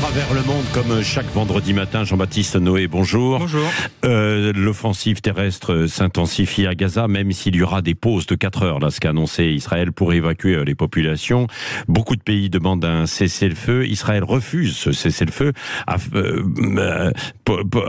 travers le monde, comme chaque vendredi matin, Jean-Baptiste Noé, bonjour. Bonjour. Euh, L'offensive terrestre s'intensifie à Gaza, même s'il y aura des pauses de 4 heures, là, ce qu'a annoncé Israël pour évacuer euh, les populations. Beaucoup de pays demandent un cessez-le-feu. Israël refuse ce cessez-le-feu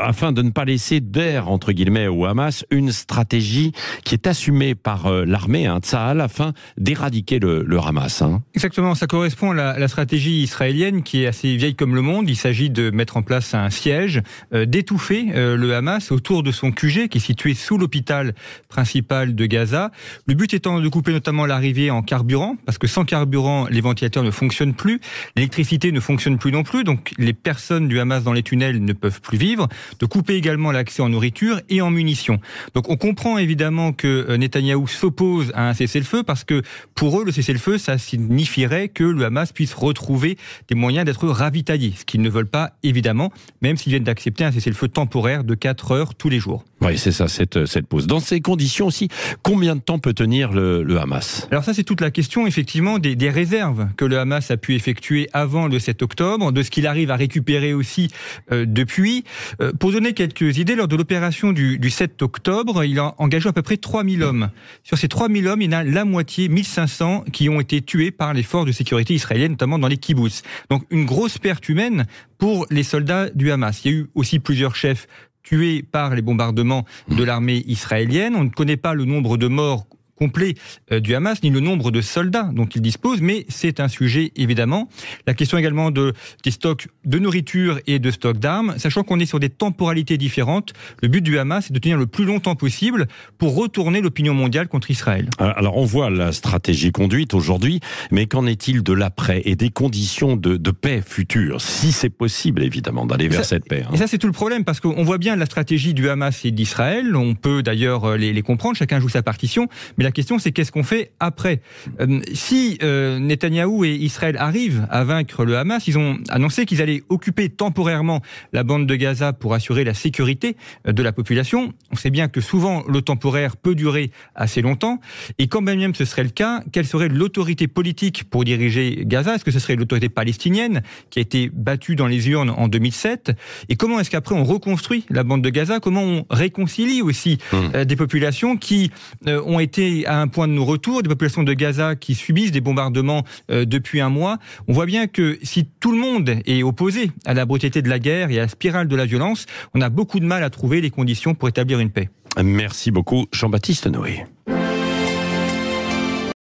afin de ne pas laisser d'air, entre guillemets, au Hamas, une stratégie qui est assumée par euh, l'armée, hein, Tsahal, afin d'éradiquer le, le Hamas. Hein. Exactement, ça correspond à la, la stratégie israélienne qui est assez vieille comme le monde. Il s'agit de mettre en place un siège, euh, d'étouffer euh, le Hamas autour de son QG qui est situé sous l'hôpital principal de Gaza. Le but étant de couper notamment l'arrivée en carburant, parce que sans carburant, les ventilateurs ne fonctionnent plus, l'électricité ne fonctionne plus non plus, donc les personnes du Hamas dans les tunnels ne peuvent plus vivre, de couper également l'accès en nourriture et en munitions. Donc on comprend évidemment que euh, Netanyahou s'oppose à un cessez-le-feu parce que pour eux, le cessez-le-feu, ça signifierait que le Hamas puisse retrouver des moyens d'être ravitaillé, ce qu'ils ne veulent pas évidemment, même s'ils viennent d'accepter un cessez-le-feu temporaire de 4 heures tous les jours. Oui, c'est ça, cette, cette pause. Dans ces conditions aussi, combien de temps peut tenir le, le Hamas? Alors ça, c'est toute la question, effectivement, des, des, réserves que le Hamas a pu effectuer avant le 7 octobre, de ce qu'il arrive à récupérer aussi euh, depuis. Euh, pour donner quelques idées, lors de l'opération du, du, 7 octobre, il a engagé à peu près 3000 hommes. Sur ces 3000 hommes, il y en a la moitié, 1500, qui ont été tués par les forces de sécurité israéliennes, notamment dans les kibbutz. Donc une grosse perte humaine pour les soldats du Hamas. Il y a eu aussi plusieurs chefs tués par les bombardements de l'armée israélienne. On ne connaît pas le nombre de morts complet euh, du Hamas, ni le nombre de soldats dont il dispose, mais c'est un sujet évidemment. La question également de, des stocks de nourriture et de stocks d'armes, sachant qu'on est sur des temporalités différentes. Le but du Hamas est de tenir le plus longtemps possible pour retourner l'opinion mondiale contre Israël. Alors on voit la stratégie conduite aujourd'hui, mais qu'en est-il de l'après et des conditions de, de paix future, si c'est possible évidemment d'aller vers ça, cette paix hein. Et ça c'est tout le problème, parce qu'on voit bien la stratégie du Hamas et d'Israël, on peut d'ailleurs les, les comprendre, chacun joue sa partition, mais la question, c'est qu'est-ce qu'on fait après euh, Si euh, Netanyahou et Israël arrivent à vaincre le Hamas, ils ont annoncé qu'ils allaient occuper temporairement la bande de Gaza pour assurer la sécurité euh, de la population. On sait bien que souvent, le temporaire peut durer assez longtemps. Et quand même ce serait le cas, quelle serait l'autorité politique pour diriger Gaza? Est-ce que ce serait l'autorité palestinienne qui a été battue dans les urnes en 2007 Et comment est-ce qu'après on reconstruit la bande de Gaza? Comment on réconcilie aussi mmh. des populations qui ont été à un point de non-retour, des populations de Gaza qui subissent des bombardements euh, depuis un mois. On voit bien que si tout le monde est opposé à la brutalité de la guerre et à la spirale de la violence, on a beaucoup de mal à trouver les conditions pour établir une paix. Merci beaucoup, Jean-Baptiste Noé.